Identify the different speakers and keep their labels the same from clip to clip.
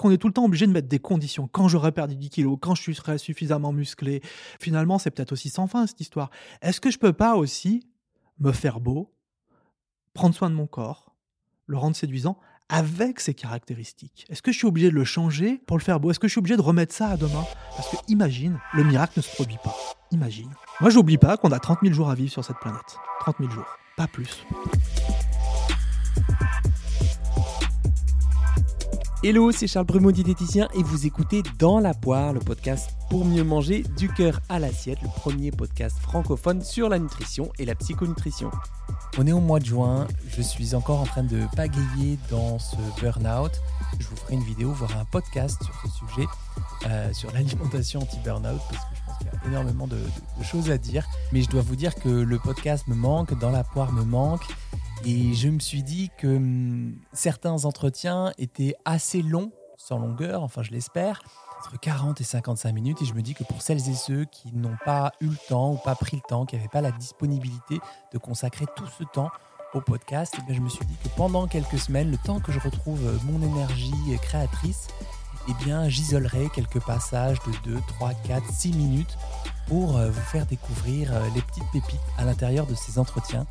Speaker 1: qu'on est tout le temps obligé de mettre des conditions Quand j'aurai perdu 10 kilos, quand je serai suffisamment musclé, finalement, c'est peut-être aussi sans fin cette histoire. Est-ce que je peux pas aussi me faire beau, prendre soin de mon corps, le rendre séduisant avec ses caractéristiques? Est-ce que je suis obligé de le changer pour le faire beau? Est-ce que je suis obligé de remettre ça à demain? Parce que imagine, le miracle ne se produit pas. Imagine. Moi, j'oublie pas qu'on a 30 000 jours à vivre sur cette planète. 30 000 jours, pas plus.
Speaker 2: Hello, c'est Charles Brumeau, diététicien, et vous écoutez Dans la poire, le podcast pour mieux manger du cœur à l'assiette, le premier podcast francophone sur la nutrition et la psychonutrition. On est au mois de juin, je suis encore en train de pagayer dans ce burn-out. Je vous ferai une vidéo, voire un podcast sur ce sujet, euh, sur l'alimentation anti-burn-out, parce que je pense qu'il y a énormément de, de choses à dire. Mais je dois vous dire que le podcast me manque, Dans la poire me manque. Et je me suis dit que hum, certains entretiens étaient assez longs, sans longueur, enfin je l'espère, entre 40 et 55 minutes. Et je me dis que pour celles et ceux qui n'ont pas eu le temps ou pas pris le temps, qui n'avaient pas la disponibilité de consacrer tout ce temps au podcast, et eh bien je me suis dit que pendant quelques semaines, le temps que je retrouve mon énergie créatrice, eh bien j'isolerai quelques passages de 2, 3, 4, 6 minutes pour euh, vous faire découvrir euh, les petites pépites à l'intérieur de ces entretiens.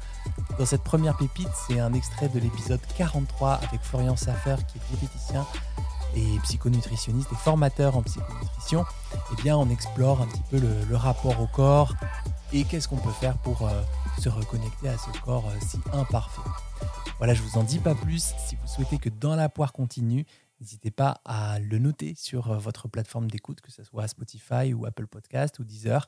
Speaker 2: Dans cette première pépite, c'est un extrait de l'épisode 43 avec Florian Saffer, qui est diététicien et psychonutritionniste et formateur en psychonutrition. Eh bien, on explore un petit peu le, rapport au corps et qu'est-ce qu'on peut faire pour euh, se reconnecter à ce corps si imparfait. Voilà, je vous en dis pas plus. Si vous souhaitez que Dans la poire continue, N'hésitez pas à le noter sur euh, votre plateforme d'écoute, que ce soit Spotify ou Apple Podcast ou Deezer.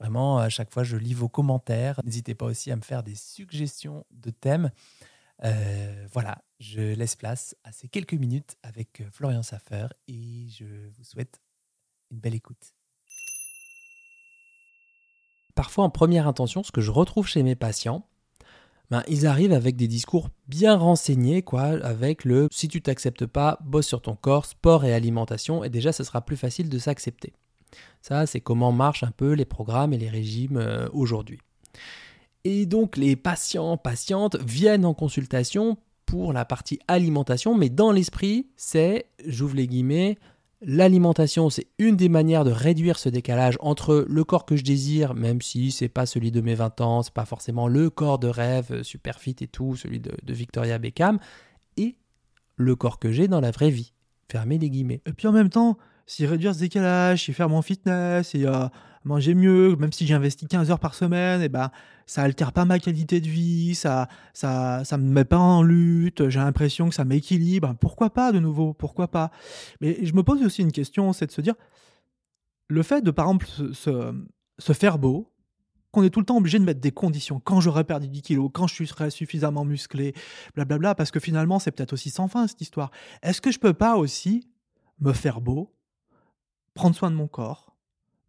Speaker 2: Vraiment, à chaque fois, je lis vos commentaires. N'hésitez pas aussi à me faire des suggestions de thèmes. Euh, voilà, je laisse place à ces quelques minutes avec euh, Florian Saffer et je vous souhaite une belle écoute. Parfois, en première intention, ce que je retrouve chez mes patients, ben, ils arrivent avec des discours bien renseignés, quoi, avec le si tu t'acceptes pas, bosse sur ton corps, sport et alimentation, et déjà ce sera plus facile de s'accepter. Ça, c'est comment marchent un peu les programmes et les régimes euh, aujourd'hui. Et donc les patients, patientes viennent en consultation pour la partie alimentation, mais dans l'esprit, c'est, j'ouvre les guillemets, L'alimentation, c'est une des manières de réduire ce décalage entre le corps que je désire, même si c'est pas celui de mes 20 ans, c'est pas forcément le corps de rêve, euh, super fit et tout, celui de, Victoria Beckham, et le corps que j'ai dans la vraie vie. Fermez les guillemets.
Speaker 1: Et puis en même temps, si réduire ce décalage, si faire mon fitness, et euh, manger mieux, même si j'investis 15 heures par semaine, et ben ça altère pas ma qualité de vie, ça ça ça me met pas en lutte, j'ai l'impression que ça m'équilibre. Pourquoi pas de nouveau? Pourquoi pas? Mais je me pose aussi une question, c'est de se dire le fait de par exemple se, se, faire beau, qu'on est tout le temps obligé de mettre des conditions. Quand j'aurai perdu 10 kilos, quand je serai suffisamment musclé, blablabla, parce que finalement, c'est peut-être aussi sans fin cette histoire. Est-ce que je peux pas aussi me faire beau, prendre soin de mon corps,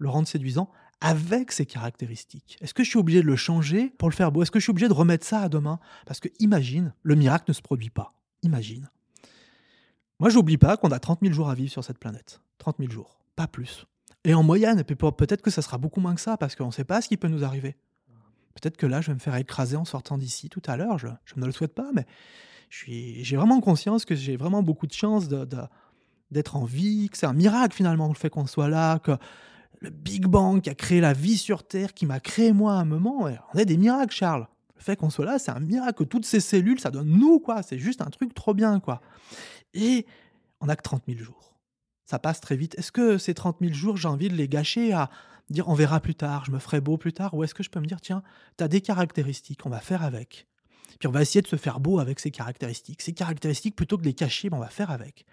Speaker 1: le rendre séduisant avec ses caractéristiques Est-ce que je suis obligé de le changer pour le faire beau? Est-ce que je suis obligé de remettre ça à demain? Parce que imagine, le miracle ne se produit pas. Imagine. Moi, j'oublie pas qu'on a 30 000 jours à vivre sur cette planète. 30 000 jours, pas plus. Et en moyenne, peut-être que ça sera beaucoup moins que ça, parce qu'on ne sait pas ce qui peut nous arriver. Peut-être que là, je vais me faire écraser en sortant d'ici tout à l'heure. Je, ne le souhaite pas, mais j'ai vraiment conscience que j'ai vraiment beaucoup de chance d'être en vie, que c'est un miracle finalement le fait qu'on soit là, que le Big Bang qui a créé la vie sur Terre, qui m'a créé moi à un moment. On est des miracles, Charles. Le fait qu'on soit là, c'est un miracle. Toutes ces cellules, ça donne nous, quoi. C'est juste un truc trop bien, quoi. Et on n'a que 30 000 jours. Ça passe très vite. Est-ce que ces 30 000 jours, j'ai envie de les gâcher à dire on verra plus tard, je me ferai beau plus tard Ou est-ce que je peux me dire, tiens, tu as des caractéristiques, on va faire avec. Puis on va essayer de se faire beau avec ces caractéristiques. Ces caractéristiques, plutôt que de les cacher, ben, on va faire avec.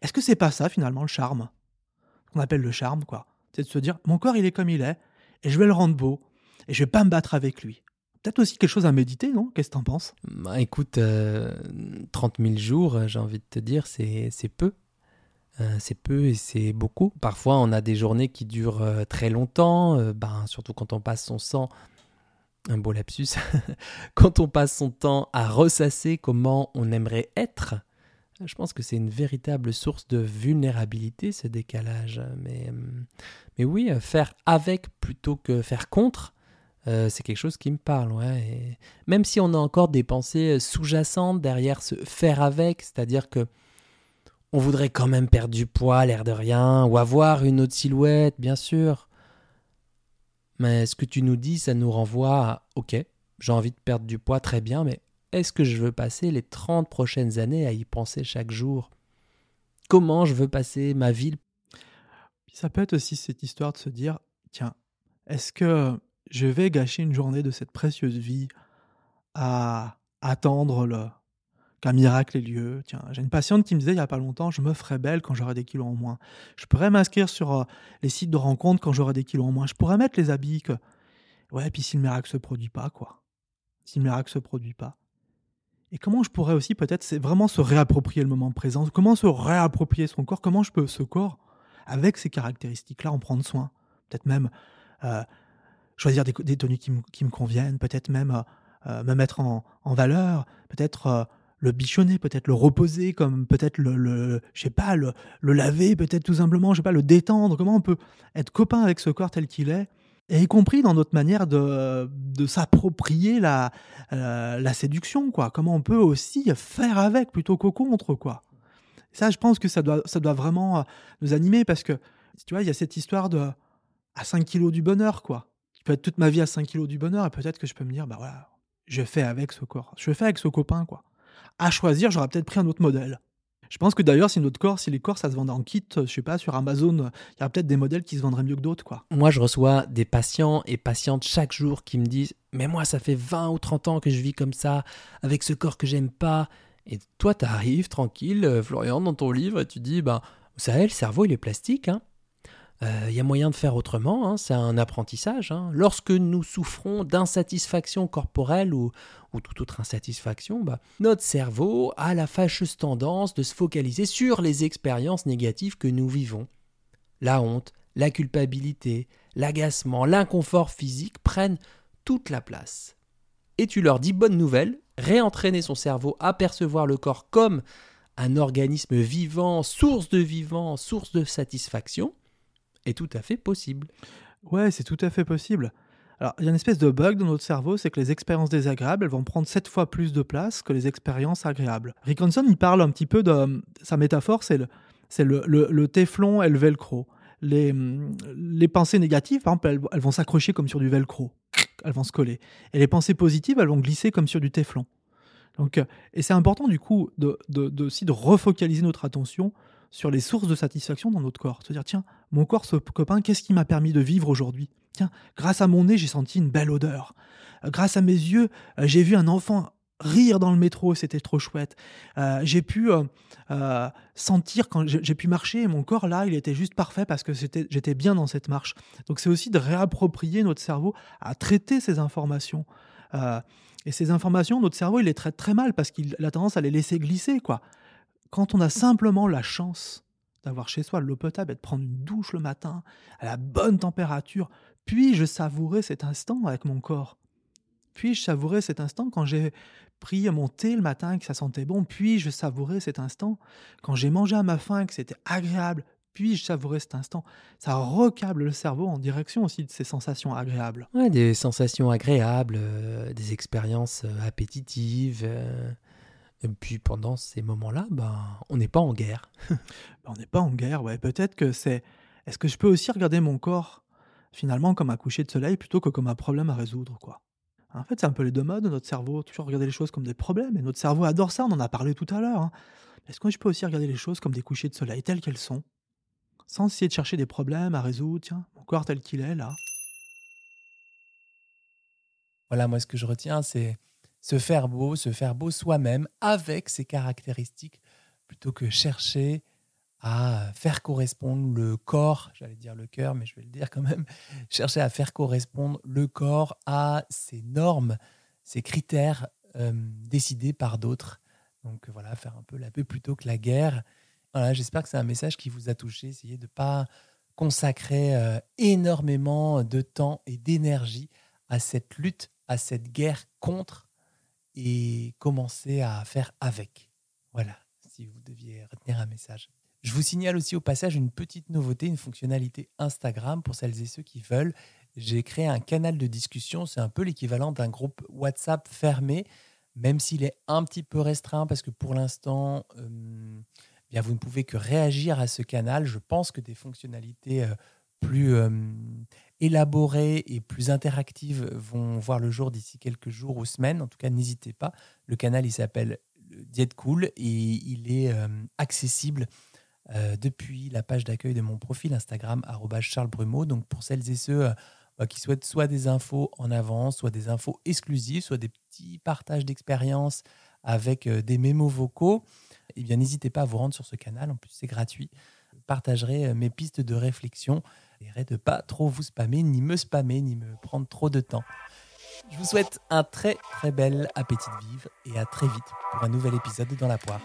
Speaker 1: Est-ce que c'est pas ça, finalement, le charme? Qu'on appelle le charme, quoi c'est de se dire mon corps il est comme il est et je vais le rendre beau et je vais pas me battre avec lui. Peut-être aussi quelque chose à méditer, non? Qu'est-ce que t'en penses?
Speaker 2: Bah, Écoute, 30 euh, 000 jours, euh, j'ai envie de te dire, c'est peu. Euh, c'est peu et c'est beaucoup. Parfois, on a des journées qui durent très longtemps, ben, surtout quand on passe son sang, un beau lapsus, quand on passe son temps à ressasser comment on aimerait être, je pense que c'est une véritable source de vulnérabilité, ce décalage. Mais, mais oui, faire avec plutôt que faire contre, euh, c'est quelque chose qui me parle. Ouais. même si on a encore des pensées sous-jacentes derrière ce faire avec, c'est-à-dire que On voudrait quand même perdre du poids, l'air de rien, ou avoir une autre silhouette, bien sûr. Mais ce que tu nous dis, ça nous renvoie à OK, j'ai envie de perdre du poids, très bien, mais est-ce que je veux passer les 30 prochaines années à y penser chaque jour? Comment je veux passer ma vie
Speaker 1: Ça peut être aussi cette histoire de se dire tiens, est-ce que je vais gâcher une journée de cette précieuse vie à attendre le, qu'un miracle ait lieu? Tiens, j'ai une patiente qui me disait il n'y a pas longtemps, je me ferai belle quand j'aurai des kilos en moins. Je pourrais m'inscrire sur euh, les sites de rencontres quand j'aurai des kilos en moins. Je pourrais mettre les habits que... Ouais, puis si le miracle se produit pas, quoi. Si le miracle se produit pas. Et comment je pourrais aussi peut-être, c'est vraiment se réapproprier le moment présent. Comment se réapproprier son corps? Comment je peux, ce corps, avec ces caractéristiques-là, en prendre soin? Peut-être même euh, choisir des, tenues qui, me conviennent, peut-être même euh, me mettre en, valeur, peut-être le bichonner, peut-être le reposer, comme peut-être le, le je sais pas, le, le laver, peut-être tout simplement, je sais pas, le détendre. Comment on peut être copain avec ce corps tel qu'il est, et y compris dans notre manière de, de s'approprier la, euh, la séduction, quoi. Comment on peut aussi faire avec plutôt qu'au contre, quoi. Ça, je pense que ça doit, vraiment euh, nous animer parce que, tu vois, il y a cette histoire de à 5 kilos du bonheur, quoi. Je peux être toute ma vie à 5 kilos du bonheur et peut-être que je peux me dire, bah voilà, je fais avec ce corps, je fais avec ce copain, quoi à choisir, j'aurais peut-être pris un autre modèle. Je pense que d'ailleurs, si notre corps, si les corps, ça se vendait en kit, je sais pas, sur Amazon, il y a peut-être des modèles qui se vendraient mieux que d'autres, quoi.
Speaker 2: Moi, je reçois des patients et patientes chaque jour qui me disent Mais moi, ça fait 20 ou 30 ans que je vis comme ça, avec ce corps que j'aime pas. Et toi, tu arrives tranquille, euh, Florian, dans ton livre, et tu dis Ben, vous savez, le cerveau, il est plastique, hein il euh, y a moyen de faire autrement, hein, c'est un apprentissage. Hein. Lorsque nous souffrons d'insatisfaction corporelle ou, toute autre insatisfaction, bah, notre cerveau a la fâcheuse tendance de se focaliser sur les expériences négatives que nous vivons. La honte, la culpabilité, l'agacement, l'inconfort physique prennent toute la place. Et tu leur dis bonne nouvelle, réentraîner son cerveau à percevoir le corps comme un organisme vivant, source de vivant, source de satisfaction, est tout à fait possible.
Speaker 1: Ouais, c'est tout à fait possible. Alors, il y a une espèce de bug dans notre cerveau, c'est que les expériences désagréables, elles vont prendre sept fois plus de place que les expériences agréables. Rick il parle un petit peu de... Sa métaphore, c'est le, c'est le, le, téflon et le velcro. Les, les pensées négatives, par exemple, elles, vont s'accrocher comme sur du velcro. Elles vont se coller. Et les pensées positives, elles vont glisser comme sur du téflon. Donc, et c'est important, du coup, de, de, aussi de refocaliser notre attention sur les sources de satisfaction dans notre corps. Se dire, tiens, mon corps, ce copain, qu'est-ce qui m'a permis de vivre aujourd'hui? Tiens, grâce à mon nez, j'ai senti une belle odeur. Euh, grâce à mes yeux, euh, j'ai vu un enfant rire dans le métro, c'était trop chouette. Euh, j'ai pu sentir quand j'ai pu marcher et mon corps là, il était juste parfait parce que j'étais bien dans cette marche. Donc c'est aussi de réapproprier notre cerveau à traiter ces informations. et ces informations, notre cerveau, il les traite très mal parce qu'il a tendance à les laisser glisser, quoi quand on a simplement la chance d'avoir chez soi l'eau potable et de prendre une douche le matin à la bonne température, puis-je savourer cet instant avec mon corps? Puis-je savourer cet instant quand j'ai pris mon thé le matin et que ça sentait bon? Puis-je savourer cet instant quand j'ai mangé à ma faim et que c'était agréable? Puis-je savourer cet instant? Ça recable le cerveau en direction aussi de ces sensations agréables.
Speaker 2: Ouais, des sensations agréables, euh, des expériences euh, appétitives. Euh, et puis pendant ces moments-là, ben, on n'est pas en guerre.
Speaker 1: Ben, on n'est pas en guerre, ouais. Peut-être que c'est. Est-ce que je peux aussi regarder mon corps finalement comme un coucher de soleil plutôt que comme un problème à résoudre, quoi? En fait, c'est un peu les deux modes de notre cerveau. Toujours regarder les choses comme des problèmes. Et notre cerveau adore ça, on en a parlé tout à l'heure. Hein. Est-ce que je peux aussi regarder les choses comme des couchers de soleil telles qu'elles sont Sans essayer de chercher des problèmes à résoudre? Tiens, mon corps tel qu'il est, là.
Speaker 2: Voilà, moi, ce que je retiens, c'est se faire beau, se faire beau soi-même avec ses caractéristiques, plutôt que chercher à faire correspondre le corps, j'allais dire le cœur, mais je vais le dire quand même, chercher à faire correspondre le corps à ces normes, ces critères euh, décidés par d'autres. Donc voilà, faire un peu la paix plutôt que la guerre. Voilà, j'espère que c'est un message qui vous a touché. Essayez de ne pas consacrer euh, énormément de temps et d'énergie à cette lutte, à cette guerre contre et commencer à faire avec. Voilà, si vous deviez retenir un message. Je vous signale aussi au passage une petite nouveauté, une fonctionnalité Instagram pour celles et ceux qui veulent. J'ai créé un canal de discussion, c'est un peu l'équivalent d'un groupe WhatsApp fermé, même s'il est un petit peu restreint parce que pour l'instant, euh, bien vous ne pouvez que réagir à ce canal. Je pense que des fonctionnalités euh, plus euh, élaborées et plus interactives vont voir le jour d'ici quelques jours ou semaines. En tout cas, n'hésitez pas. Le canal, il s'appelle Diet Cool et il est euh, accessible depuis la page d'accueil de mon profil Instagram Charles Brumeau. Donc pour celles et ceux qui souhaitent soit des infos en avance, soit des infos exclusives, soit des petits partages d'expériences avec des mémos vocaux, eh bien n'hésitez pas à vous rendre sur ce canal. En plus, c'est gratuit. Je partagerai mes pistes de réflexion. J'essaierai de pas trop vous spammer, ni me spammer, ni me prendre trop de temps. Je vous souhaite un très très bel appétit de vivre et à très vite pour un nouvel épisode dans la poire.